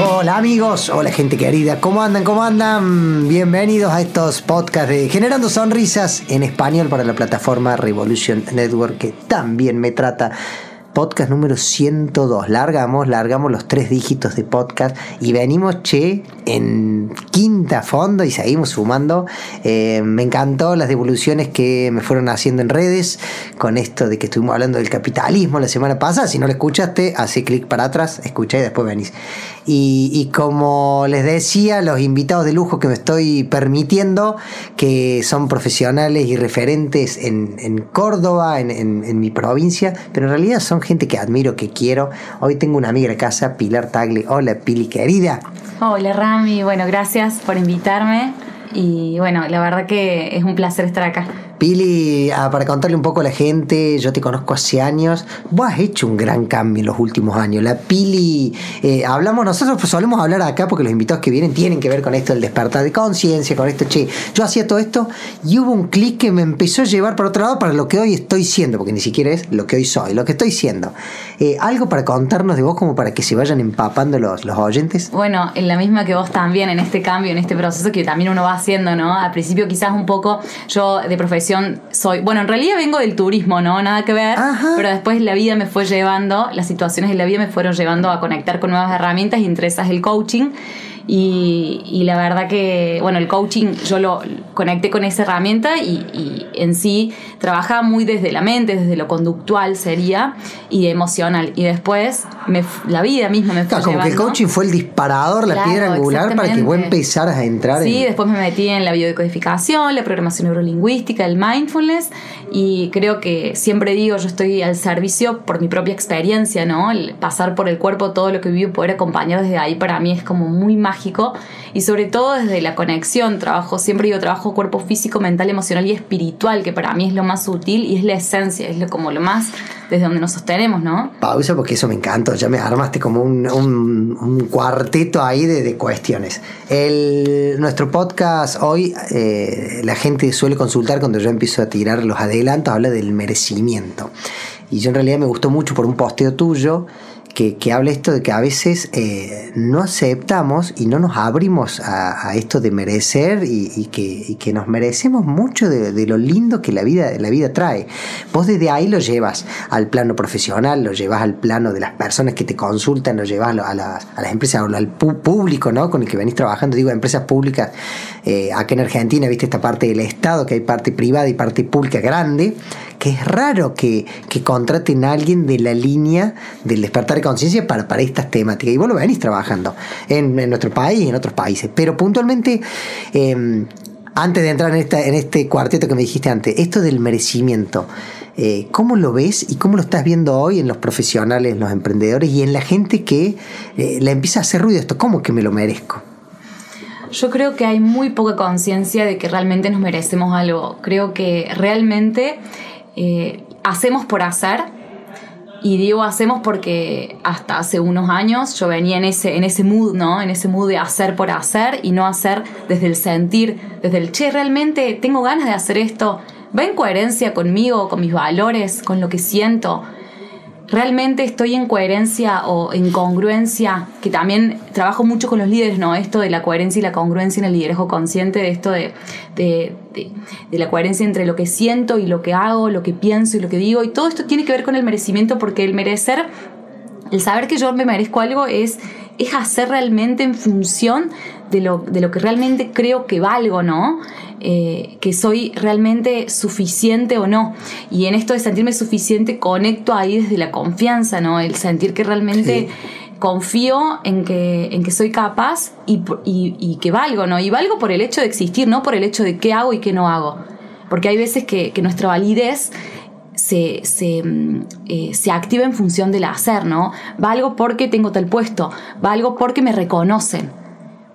Hola amigos, hola gente querida, ¿cómo andan? ¿Cómo andan? Bienvenidos a estos podcasts de Generando Sonrisas en español para la plataforma Revolution Network que también me trata podcast número 102. Largamos, largamos los tres dígitos de podcast y venimos, che, en quinta fondo y seguimos sumando. Eh, me encantó las devoluciones que me fueron haciendo en redes con esto de que estuvimos hablando del capitalismo la semana pasada. Si no lo escuchaste, hace clic para atrás, escucha y después venís. Y, como les decía, los invitados de lujo que me estoy permitiendo, que son profesionales y referentes en, Córdoba, en, en mi provincia, pero en realidad son gente que admiro, que quiero. Hoy tengo una amiga de casa, Pilar Tagle. Hola, Pili, querida. Hola, Rami. Bueno, gracias por invitarme. Y bueno, la verdad que es un placer estar acá. Pili, ah, para contarle un poco a la gente, yo te conozco hace años, vos has hecho un gran cambio en los últimos años. La Pili, eh, hablamos, nosotros pues solemos hablar acá porque los invitados que vienen tienen que ver con esto del despertar de conciencia, con esto, che, yo hacía todo esto y hubo un clic que me empezó a llevar para otro lado para lo que hoy estoy siendo, porque ni siquiera es lo que hoy soy, lo que estoy siendo. Eh, ¿Algo para contarnos de vos como para que se vayan empapando los, los oyentes? Bueno, en la misma que vos también, en este cambio, en este proceso que también uno va haciendo, ¿no? Al principio quizás un poco, yo de profesión, soy, bueno, en realidad vengo del turismo, ¿no? Nada que ver, pero después la vida me fue llevando, las situaciones de la vida me fueron llevando a conectar con nuevas herramientas y entre esas el coaching. Y, la verdad que, bueno, el coaching yo lo conecté con esa herramienta y, en sí trabaja muy desde la mente, desde lo conductual sería y emocional. Y después me, la vida misma me fue Como que el coaching fue el disparador, la piedra angular para que vos empezaras a entrar sí, después me metí en la biodecodificación, la programación neurolingüística, el mindfulness y creo que siempre digo, yo estoy al servicio por mi propia experiencia, ¿no? El pasar por el cuerpo todo lo que vivo, poder acompañar desde ahí para mí es como muy mágico y sobre todo desde la conexión, trabajo, siempre digo, trabajo cuerpo físico, mental, emocional y espiritual, que para mí es lo más útil y es la esencia, es lo, como lo más desde donde nos sostenemos, ¿no? Pausa porque eso me encanta, ya me armaste como un, cuarteto ahí de, cuestiones. El, nuestro podcast hoy, eh, la gente suele consultar cuando yo empiezo a tirar los adelantos, habla del merecimiento. Y yo en realidad me gustó mucho por un posteo tuyo que, que habla esto de que a veces eh, no aceptamos y no nos abrimos a, esto de merecer y, que, que, nos merecemos mucho de, lo lindo que la vida, la vida trae. Vos desde ahí lo llevas al plano profesional, lo llevas al plano de las personas que te consultan, lo llevas a, las, a las empresas, al público ¿no? con el que venís trabajando, digo, empresas públicas, eh, acá en Argentina, viste esta parte del Estado, que hay parte privada y parte pública grande, que es raro que, contraten a alguien de la línea del despertar de conciencia para, para estas temáticas. Y vos lo venís trabajando en, nuestro país y en otros países. Pero puntualmente, em, antes de entrar en, esta, en este cuarteto que me dijiste antes, esto del merecimiento. Eh, ¿Cómo lo ves y cómo lo estás viendo hoy en los profesionales, en los emprendedores y en la gente que eh, le empieza a hacer ruido esto? ¿Cómo que me lo merezco? Yo creo que hay muy poca conciencia de que realmente nos merecemos algo. Creo que realmente eh, hacemos por hacer. Y digo hacemos porque hasta hace unos años yo venía en ese, en ese mood, ¿no? En ese mood de hacer por hacer y no hacer desde el sentir, desde el, che, realmente tengo ganas de hacer esto. Va en coherencia conmigo, con mis valores, con lo que siento realmente estoy en coherencia o en congruencia, que también trabajo mucho con los líderes, ¿no? Esto de la coherencia y la congruencia en el liderazgo consciente, de esto de, de, la coherencia entre lo que siento y lo que hago, lo que pienso y lo que digo, y todo esto tiene que ver con el merecimiento, porque el merecer, el saber que yo me merezco algo es, es hacer realmente en función de lo, de lo que realmente creo que valgo, ¿no? Eh, que soy realmente suficiente o no. Y en esto de sentirme suficiente, conecto ahí desde la confianza, ¿no? El sentir que realmente confío en que, en que soy capaz y, que valgo, ¿no? Y valgo por el hecho de existir, no por el hecho de qué hago y qué no hago. Porque hay veces que, nuestra validez se, se, mm, eh, se, activa en función del hacer, ¿no? Valgo porque tengo tal puesto, valgo porque me reconocen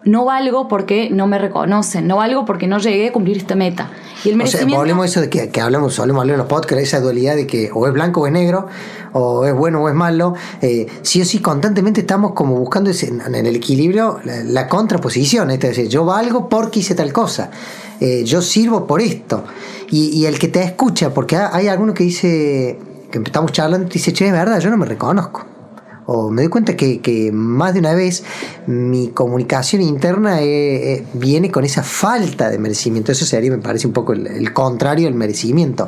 no valgo porque no me reconocen, no valgo porque no llegué a cumplir esta meta. Y el merecimiento... O sea, volvemos a eso de que, que hablamos, solemos hablar en los podcasts, esa dualidad de que o es blanco o es negro, o es bueno o es malo. Eh, sí o sí, constantemente estamos como buscando ese, en el equilibrio la, contraposición. Es decir, yo valgo porque hice tal cosa. Eh, yo sirvo por esto. Y, y, el que te escucha, porque hay alguno que dice, que estamos charlando, dice, che, es verdad, yo no me reconozco o me doy cuenta que, más de una vez mi comunicación interna eh, eh, viene con esa falta de merecimiento. Eso sería, me parece, un poco el, contrario del merecimiento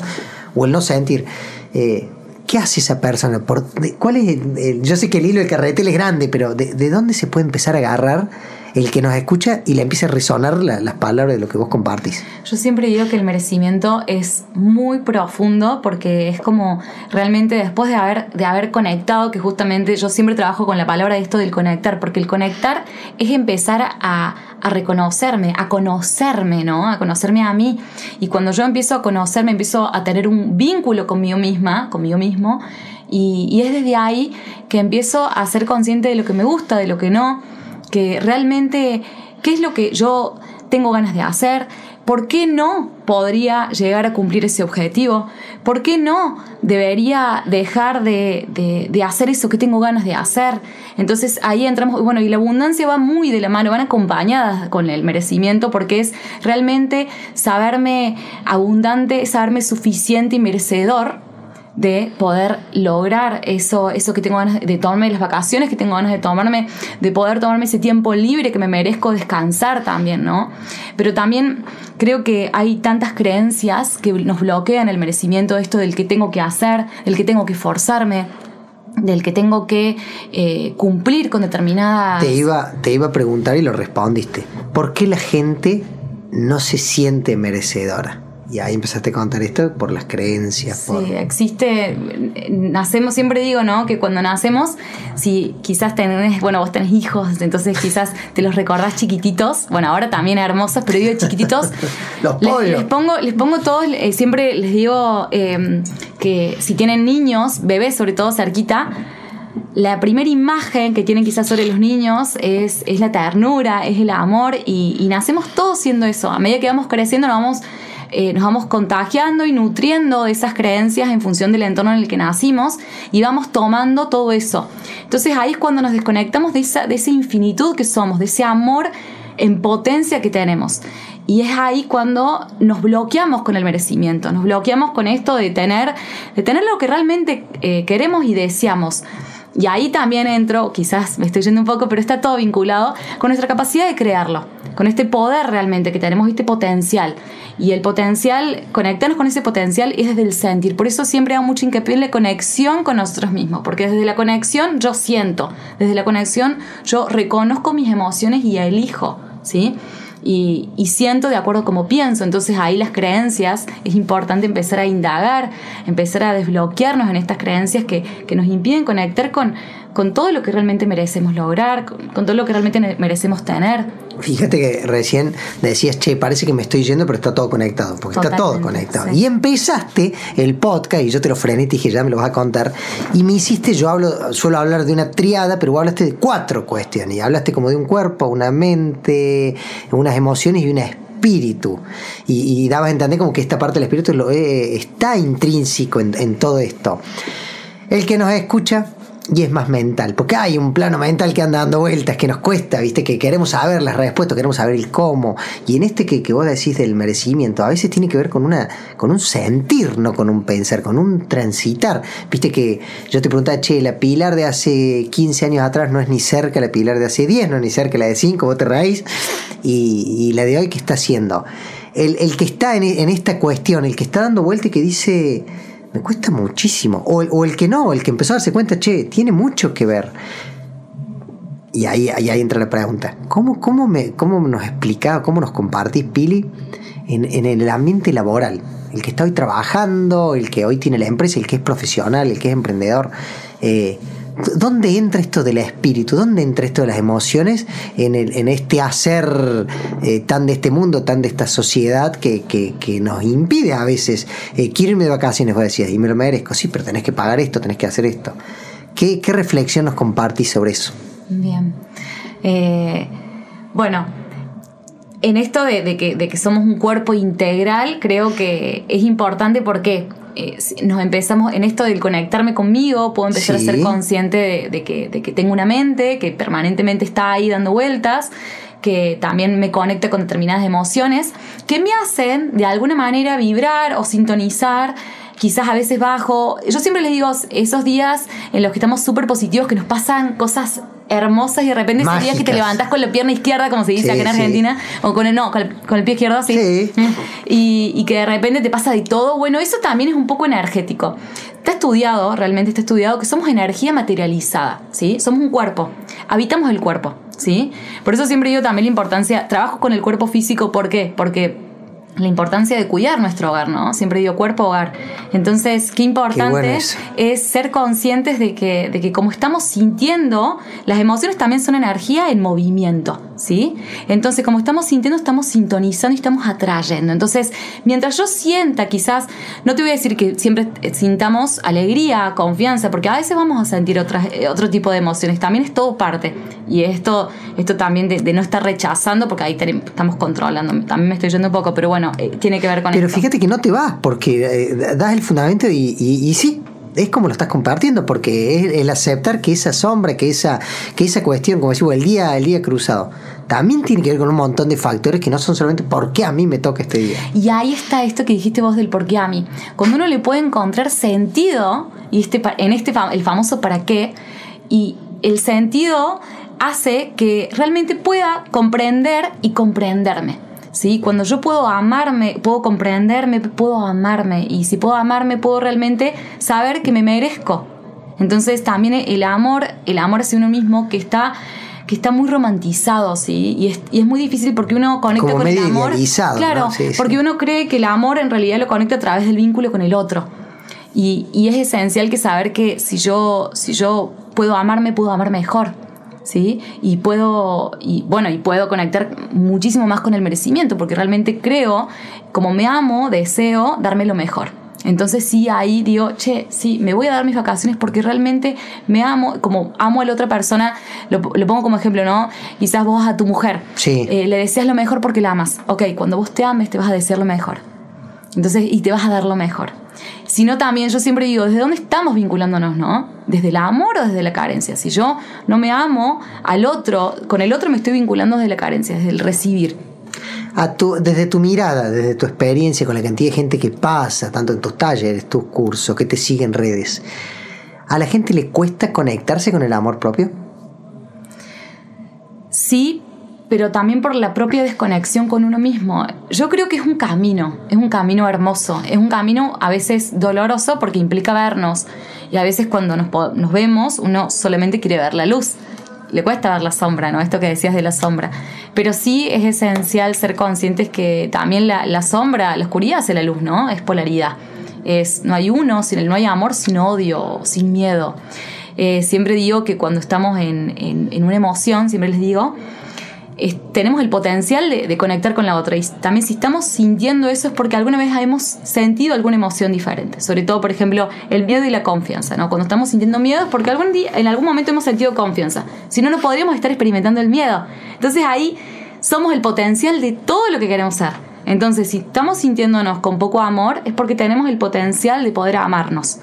o el no sentir. Eh, ¿Qué hace esa persona? ¿Por, ¿Cuál es yo sé que el hilo del carretel es grande, pero de, ¿de dónde se puede empezar a agarrar el que nos escucha y le empiece a resonar las palabras de lo que vos compartís. Yo siempre digo que el merecimiento es muy profundo porque es como realmente después de haber, de haber conectado, que justamente yo siempre trabajo con la palabra de esto del conectar, porque el conectar es empezar a, reconocerme, a conocerme, ¿no? A conocerme a mí. Y cuando yo empiezo a conocerme, empiezo a tener un vínculo conmigo misma, conmigo mismo, y, y es desde ahí que empiezo a ser consciente de lo que me gusta, de lo que no que realmente qué es lo que yo tengo ganas de hacer, ¿por qué no podría llegar a cumplir ese objetivo? ¿Por qué no debería dejar de, hacer eso que tengo ganas de hacer? Entonces ahí entramos, bueno, y la abundancia va muy de la mano, van acompañadas con el merecimiento, porque es realmente saberme abundante, saberme suficiente y merecedor de poder lograr eso, eso que tengo ganas de tomarme, las vacaciones que tengo ganas de tomarme, de poder tomarme ese tiempo libre que me merezco descansar también, ¿no? Pero también creo que hay tantas creencias que nos bloquean el merecimiento de esto del que tengo que hacer, del que tengo que forzarme del que tengo que eh, cumplir con determinadas... Te iba, te iba a preguntar y lo respondiste. ¿Por qué la gente no se siente merecedora? Y ahí empezaste a contar esto por las creencias. Sí, existe, nacemos, siempre digo, ¿no? Que cuando nacemos, si quizás tenés, bueno, vos tenés hijos, entonces quizás te los recordás chiquititos, bueno, ahora también hermosos, pero digo chiquititos. los les, les, pongo, les pongo todos, eh, siempre les digo em, que si tienen niños, bebés sobre todo cerquita, la primera imagen que tienen quizás sobre los niños es, es la ternura, es el amor y, y, nacemos todos siendo eso. A medida que vamos creciendo nos vamos eh, nos vamos contagiando y nutriendo de esas creencias en función del entorno en el que nacimos y vamos tomando todo eso. Entonces ahí es cuando nos desconectamos de esa, de esa infinitud que somos, de ese amor en potencia que tenemos. Y es ahí cuando nos bloqueamos con el merecimiento, nos bloqueamos con esto de tener, de tener lo que realmente eh, queremos y deseamos. Y ahí también entro, quizás me estoy yendo un poco, pero está todo vinculado con nuestra capacidad de crearlo, con este poder realmente que tenemos, este potencial. Y el potencial, conectarnos con ese potencial es desde el sentir. Por eso siempre hago mucho hincapié en la conexión con nosotros mismos, porque desde la conexión yo siento, desde la conexión yo reconozco mis emociones y elijo, ¿sí? Y, siento de acuerdo como pienso. Entonces ahí las creencias, es importante empezar a indagar, empezar a desbloquearnos en estas creencias que, que nos impiden conectar con, con todo lo que realmente merecemos lograr, con, todo lo que realmente merecemos tener. Fíjate que recién decías, che, parece que me estoy yendo, pero está todo conectado, porque está todo conectado. Y empezaste el podcast, y yo te lo frené y te dije, ya me lo vas a contar, y me hiciste, yo hablo, suelo hablar de una triada, pero vos hablaste de cuatro cuestiones, y hablaste como de un cuerpo, una mente, unas emociones y un espíritu. Y, dabas a entender como que esta parte del espíritu lo, eh, está intrínseco en, en todo esto. El que nos escucha y es más mental, porque hay un plano mental que anda dando vueltas, que nos cuesta, viste, que queremos saber las respuestas, queremos saber el cómo, y en este que, vos decís del merecimiento, a veces tiene que ver con una, con un sentir, no con un pensar, con un transitar, viste que yo te preguntaba, che, la pilar de hace 15 años atrás no es ni cerca la pilar de hace 10, no es ni cerca la de 5, vos te raíz, y, la de hoy, ¿qué está haciendo? El, que está en, en esta cuestión, el que está dando vuelta y que dice me cuesta muchísimo. O, el que no, el que empezó a darse cuenta, che, tiene mucho que ver. Y ahí, ahí, entra la pregunta. ¿Cómo, cómo, me, cómo nos explicaba, cómo nos compartís, Pili, en, el ambiente laboral? El que está hoy trabajando, el que hoy tiene la empresa, el que es profesional, el que es emprendedor. Eh, ¿Dónde entra esto del espíritu? ¿Dónde entra esto de las emociones en, este hacer eh, tan de este mundo, tan de esta sociedad que, nos impide a veces? Eh, irme de vacaciones, vos decías, y me lo merezco. Sí, pero tenés que pagar esto, tenés que hacer esto. ¿Qué, reflexión nos compartís sobre eso? Bien. Eh, Bueno, en esto de, que, de, que, somos un cuerpo integral, creo que es importante porque eh, nos empezamos en esto del conectarme conmigo, puedo empezar a ser consciente de, que, de que tengo una mente que permanentemente está ahí dando vueltas que también me conecta con determinadas emociones, que me hacen de alguna manera vibrar o sintonizar quizás a veces bajo. Yo siempre les digo, esos días en los que estamos súper positivos, que nos pasan cosas hermosas y de repente esos días que te levantas con la pierna izquierda, como se dice acá en Argentina, o con el, no, con el, pie izquierdo así, y, y, que de repente te pasa de todo, bueno, eso también es un poco energético. Está estudiado, realmente está estudiado, que somos energía materializada, ¿sí? Somos un cuerpo, habitamos el cuerpo, ¿sí? Por eso siempre digo también la importancia, trabajo con el cuerpo físico, ¿por qué? Porque la importancia de cuidar nuestro hogar, ¿no? Siempre digo cuerpo-hogar. Entonces, qué importante es ser conscientes de que, de que como estamos sintiendo, las emociones también son energía en movimiento, ¿sí? Entonces, como estamos sintiendo, estamos sintonizando y estamos atrayendo. Entonces, mientras yo sienta quizás, no te voy a decir que siempre sintamos alegría, confianza, porque a veces vamos a sentir otras, eh, otro tipo de emociones, también es todo parte. Y esto, esto también de, no estar rechazando, porque ahí estamos controlando, también me estoy yendo un poco, pero bueno, eh, tiene que ver con Pero fíjate que no te vas, porque eh, das el fundamento y, y, sí, es como lo estás compartiendo, porque es el aceptar que esa sombra, que esa, que esa cuestión, como decimos, el día, el día cruzado, también tiene que ver con un montón de factores que no son solamente por qué a mí me toca este día. Y ahí está esto que dijiste vos del por qué a mí. Cuando uno le puede encontrar sentido, y este, en este el famoso para qué, y el sentido hace que realmente pueda comprender y comprenderme. ¿Sí? Cuando yo puedo amarme, puedo comprenderme, puedo amarme. Y si puedo amarme, puedo realmente saber que me merezco. Entonces también el amor, el amor hacia uno mismo que está que está muy romantizado, ¿sí? Y es, y es muy difícil porque uno conecta con el amor. Claro, porque uno cree que el amor en realidad lo conecta a través del vínculo con el otro. Y, y, es esencial que saber que si yo, si yo puedo amarme, puedo amar mejor. ¿Sí? Y puedo, y bueno, y puedo conectar muchísimo más con el merecimiento, porque realmente creo, como me amo, deseo darme lo mejor. Entonces sí, ahí digo, che, sí, me voy a dar mis vacaciones porque realmente me amo, como amo a la otra persona, lo, pongo como ejemplo, ¿no? Quizás vos a tu mujer sí. Eh, le deseas lo mejor porque la amas. Ok, cuando vos te ames te vas a desear lo mejor. Entonces, y te vas a dar lo mejor sino también yo siempre digo, ¿desde dónde estamos vinculándonos, no? ¿Desde el amor o desde la carencia? Si yo no me amo al otro, con el otro me estoy vinculando desde la carencia, desde el recibir. A tu, desde tu mirada, desde tu experiencia con la cantidad de gente que pasa, tanto en tus talleres, tus cursos, que te sigue en redes, ¿a la gente le cuesta conectarse con el amor propio? Sí, pero también por la propia desconexión con uno mismo. Yo creo que es un camino, es un camino hermoso, es un camino a veces doloroso porque implica vernos y a veces cuando nos, vemos uno solamente quiere ver la luz. Le cuesta ver la sombra, ¿no? Esto que decías de la sombra. Pero sí es esencial ser conscientes que también la, sombra, la oscuridad hace la luz, ¿no? Es polaridad. Es, no hay uno, no hay amor sin odio, sin miedo. Eh, siempre digo que cuando estamos en, en una emoción, siempre les digo, tenemos el potencial de, conectar con la otra. Y también si estamos sintiendo eso es porque alguna vez hemos sentido alguna emoción diferente. Sobre todo, por ejemplo, el miedo y la confianza. ¿no? Cuando estamos sintiendo miedo es porque algún día, en algún momento hemos sentido confianza. Si no, no podríamos estar experimentando el miedo. Entonces ahí somos el potencial de todo lo que queremos ser. Entonces, si estamos sintiéndonos con poco amor, es porque tenemos el potencial de poder amarnos.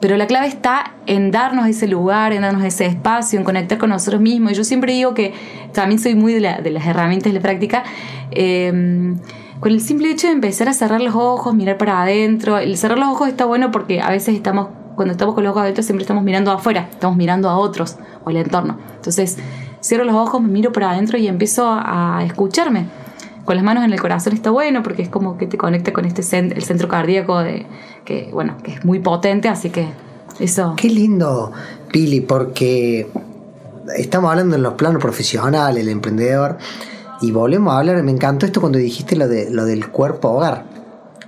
Pero la clave está en darnos ese lugar, en darnos ese espacio, en conectar con nosotros mismos. Y yo siempre digo que también soy muy de, las herramientas de la práctica. Em, con el simple hecho de empezar a cerrar los ojos, mirar para adentro. El cerrar los ojos está bueno porque a veces estamos, cuando estamos con los ojos adentro, siempre estamos mirando afuera, estamos mirando a otros o al entorno. Entonces, cierro los ojos, me miro para adentro y empiezo a escucharme con las manos en el corazón está bueno porque es como que te conecta con este el centro cardíaco de, que, bueno, que es muy potente, así que eso. Qué lindo, Pili, porque estamos hablando en los planos profesionales, el emprendedor, y volvemos a hablar, me encantó esto cuando dijiste lo, de, lo del cuerpo hogar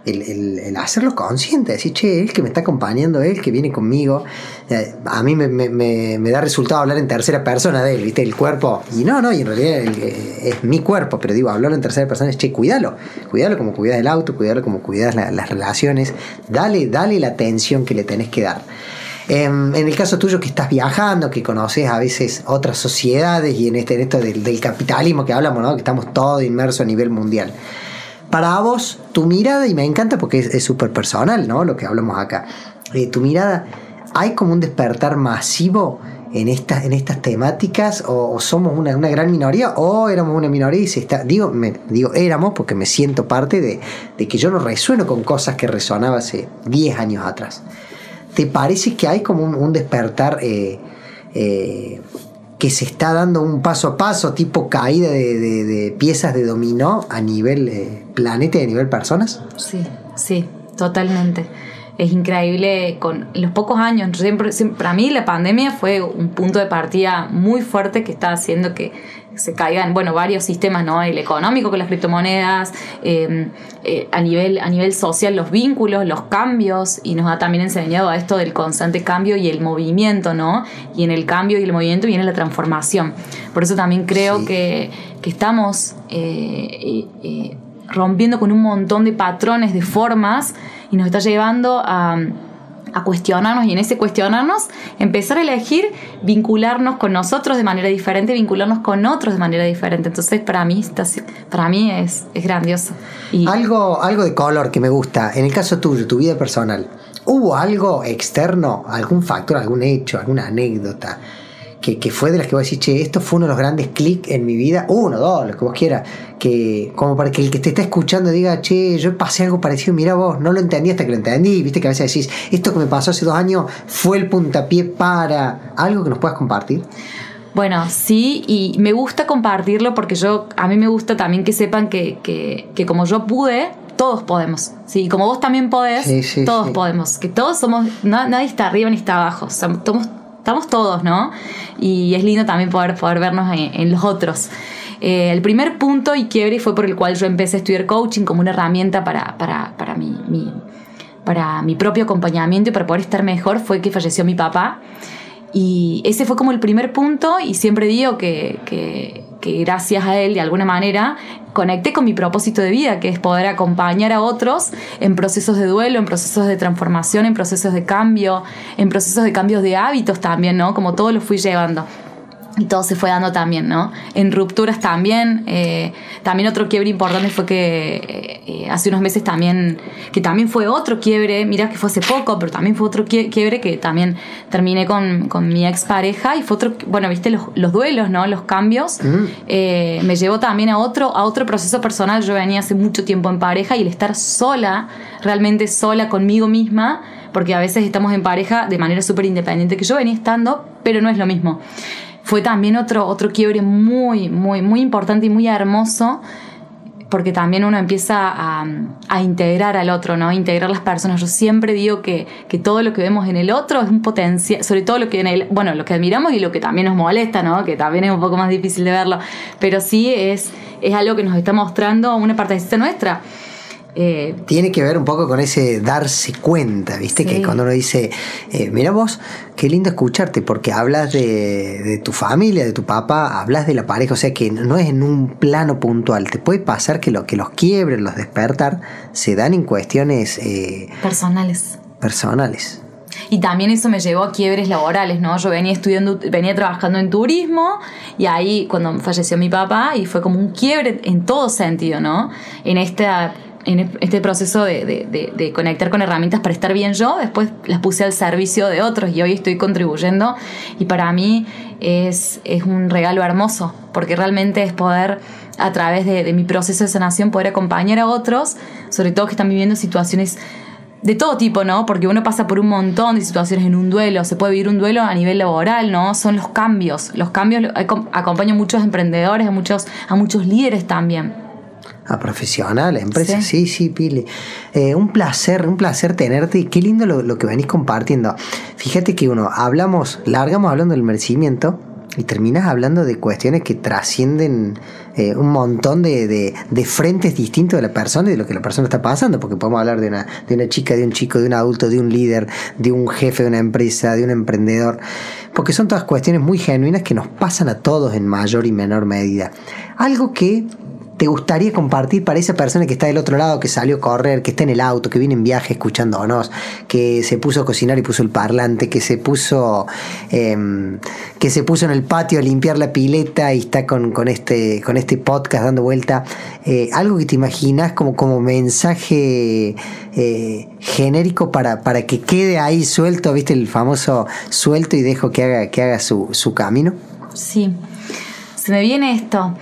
el, hacerlo consciente, decir, che, él que me está acompañando, él que viene conmigo, eh, a mí me, da resultado hablar en tercera persona de él, ¿viste? El cuerpo, y no, no, y en realidad eh, es mi cuerpo, pero digo, hablarlo en tercera persona es, che, cuídalo, cuídalo como cuidas el auto, cuídalo como cuidas las relaciones, dale, dale la atención que le tenés que dar. Em, en el caso tuyo que estás viajando, que conoces a veces otras sociedades y en, este, esto del, capitalismo que hablamos, ¿no? que estamos todos inmersos a nivel mundial. Para vos, tu mirada, y me encanta porque es súper personal, ¿no? Lo que hablamos acá. Eh, tu mirada, ¿hay como un despertar masivo en estas, en estas temáticas o, somos una, gran minoría o éramos una minoría y se está, digo, me, digo éramos porque me siento parte de, que yo no resueno con cosas que resonaba hace 10 años atrás. ¿Te parece que hay como un, despertar eh, eh, que se está dando un paso a paso, tipo caída de, piezas de dominó a nivel eh, planeta y a nivel personas? Sí, sí, totalmente es increíble con los pocos años. Siempre, para mí la pandemia fue un punto de partida muy fuerte que está haciendo que se caigan, bueno, varios sistemas, ¿no? El económico con las criptomonedas, em, eh, a, nivel, a nivel social los vínculos, los cambios, y nos ha también enseñado a esto del constante cambio y el movimiento, ¿no? Y en el cambio y el movimiento viene la transformación. Por eso también creo que, estamos eh, eh, rompiendo con un montón de patrones, de formas, y nos está llevando a, cuestionarnos y en ese cuestionarnos empezar a elegir vincularnos con nosotros de manera diferente, vincularnos con otros de manera diferente. Entonces para mí, para mí es, es grandioso. Algo, algo de color que me gusta, en el caso tuyo, tu vida personal, ¿hubo algo externo, algún factor, algún hecho, alguna anécdota? Que, fue de las que vos decís, che, esto fue uno de los grandes clics en mi vida, uno, dos, lo que vos quieras, que como para que el que te está escuchando diga, che, yo pasé algo parecido, mira vos, no lo entendí hasta que lo entendí, viste que a veces decís, esto que me pasó hace dos años fue el puntapié para algo que nos puedas compartir. Bueno, sí, y me gusta compartirlo porque yo, a mí me gusta también que sepan que, que, como yo pude, todos podemos. Sí, como vos también podés, todos podemos. Que todos somos, nadie está arriba ni está abajo. Somos, estamos todos, ¿no? Y es lindo también poder, poder vernos en, los otros. Eh, el primer punto y quiebre fue por el cual yo empecé a estudiar coaching como una herramienta para, para, para mi, para mi propio acompañamiento y para poder estar mejor fue que falleció mi papá. Y ese fue como el primer punto y siempre digo que, que, que gracias a él de alguna manera conecté con mi propósito de vida, que es poder acompañar a otros en procesos de duelo, en procesos de transformación, en procesos de cambio, en procesos de cambios de hábitos también, ¿no? Como todo lo fui llevando y todo se fue dando también, ¿no? En rupturas también. Eh, también otro quiebre importante fue que eh, hace unos meses también, que también fue otro quiebre, mira que fue hace poco, pero también fue otro quiebre que también terminé con, con mi expareja y fue otro, bueno, viste los, los duelos, ¿no? Los cambios. Mm. Eh, me llevó también a otro, a otro proceso personal. Yo venía hace mucho tiempo en pareja y el estar sola, realmente sola conmigo misma, porque a veces estamos en pareja de manera súper independiente, que yo venía estando, pero no es lo mismo fue también otro, otro quiebre muy, muy, muy importante y muy hermoso porque también uno empieza a, a, integrar al otro, ¿no? Integrar las personas. Yo siempre digo que, que, todo lo que vemos en el otro es un potencial, sobre todo lo que en el, bueno, lo que admiramos y lo que también nos molesta, ¿no? Que también es un poco más difícil de verlo, pero sí es, es algo que nos está mostrando una parte de nuestra. Eh, Tiene que ver un poco con ese darse cuenta, ¿viste? Que cuando uno dice, eh, mira vos, qué lindo escucharte, porque hablas de, tu familia, de tu papá, hablas de la pareja, o sea que no es en un plano puntual. Te puede pasar que, lo, que los quiebres, los despertar, se dan en cuestiones eh, personales. Personales. Y también eso me llevó a quiebres laborales, ¿no? Yo venía estudiando, venía trabajando en turismo y ahí cuando falleció mi papá y fue como un quiebre en todo sentido, ¿no? En esta en este proceso de, conectar con herramientas para estar bien yo, después las puse al servicio de otros y hoy estoy contribuyendo y para mí es, un regalo hermoso, porque realmente es poder a través de, mi proceso de sanación poder acompañar a otros, sobre todo que están viviendo situaciones de todo tipo, ¿no? Porque uno pasa por un montón de situaciones en un duelo, se puede vivir un duelo a nivel laboral, ¿no? Son los cambios, los cambios, acompaño a muchos emprendedores, a muchos, a muchos líderes también a profesional, a empresas. Sí, sí, Pili. Eh, un placer, un placer tenerte y qué lindo lo, que venís compartiendo. Fíjate que uno, hablamos, largamos hablando del merecimiento y terminas hablando de cuestiones que trascienden eh, un montón de, de, frentes distintos de la persona y de lo que la persona está pasando, porque podemos hablar de una, de una chica, de un chico, de un adulto, de un líder, de un jefe de una empresa, de un emprendedor, porque son todas cuestiones muy genuinas que nos pasan a todos en mayor y menor medida. Algo que te gustaría compartir para esa persona que está del otro lado, que salió a correr, que está en el auto, que viene en viaje escuchándonos, que se puso a cocinar y puso el parlante, que se puso, em, que se puso en el patio a limpiar la pileta y está con, este, con este podcast dando vuelta? Eh, algo que te imaginas como, como mensaje eh, genérico para, para que quede ahí suelto, viste el famoso suelto y dejo que haga, que haga su, su camino. Sí, se me viene esto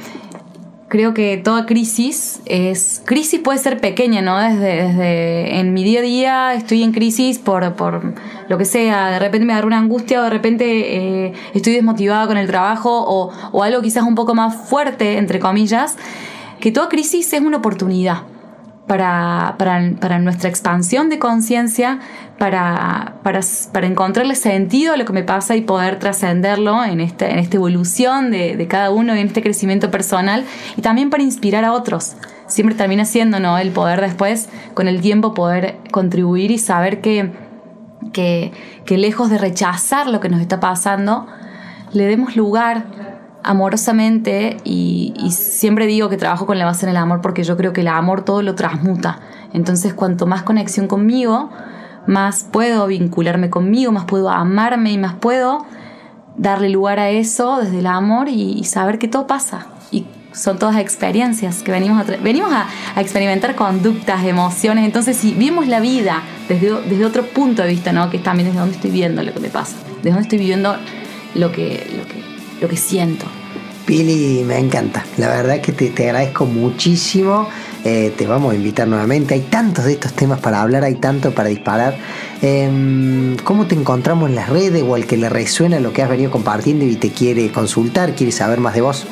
creo que toda crisis es. Crisis puede ser pequeña, ¿no? Desde, desde en mi día a día estoy en crisis por, por lo que sea. De repente me agarra una angustia o de repente eh, estoy desmotivada con el trabajo o, o algo quizás un poco más fuerte, entre comillas. Que toda crisis es una oportunidad para, para, para nuestra expansión de conciencia, para, para, para, encontrarle sentido a lo que me pasa y poder trascenderlo en, este, en esta evolución de, de, cada uno y en este crecimiento personal y también para inspirar a otros. Siempre termina siendo ¿no? el poder después, con el tiempo, poder contribuir y saber que, que, que lejos de rechazar lo que nos está pasando, le demos lugar amorosamente y, siempre digo que trabajo con la base en el amor porque yo creo que el amor todo lo transmuta. Entonces cuanto más conexión conmigo, más puedo vincularme conmigo, más puedo amarme y más puedo darle lugar a eso desde el amor y, saber que todo pasa. Y son todas experiencias que venimos a, venimos a, experimentar conductas, emociones. Entonces si vimos la vida desde, desde otro punto de vista, ¿no? que también desde donde estoy viendo lo que me pasa, desde donde estoy viviendo lo que, lo que, lo que siento. Pili, me encanta. La verdad que te, agradezco muchísimo. Eh, te vamos a invitar nuevamente. Hay tantos de estos temas para hablar, hay tanto para disparar. Em, ¿Cómo te encontramos en las redes o al que le resuena lo que has venido compartiendo y te quiere consultar, quiere saber más de vos?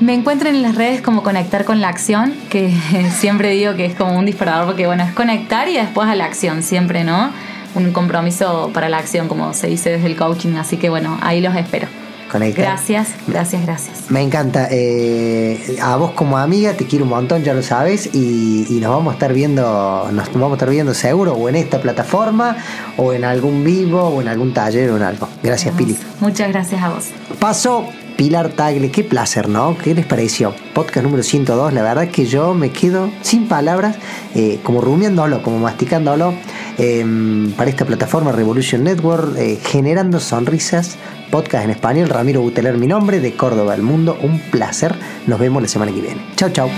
Me encuentran en las redes como conectar con la acción, que siempre digo que es como un disparador porque bueno, es conectar y después a la acción, siempre, ¿no? Un compromiso para la acción, como se dice desde el coaching, así que bueno, ahí los espero. Gracias, gracias, gracias. Me encanta. Eh, a vos como amiga te quiero un montón, ya lo sabes, y, nos vamos a estar viendo, nos vamos a estar viendo seguro, o en esta plataforma, o en algún vivo, o en algún taller, o en algo. Gracias, Pili. Muchas gracias a vos. Paso Pilar Tagle, qué placer, ¿no? ¿Qué les pareció? Podcast número 102, la verdad que yo me quedo sin palabras, eh, como rumiándolo, como masticándolo, em, para esta plataforma Revolution Network, eh, generando sonrisas, podcast en español, Ramiro Buteler mi nombre, de Córdoba, el mundo, un placer, nos vemos la semana que viene. Chao, chao.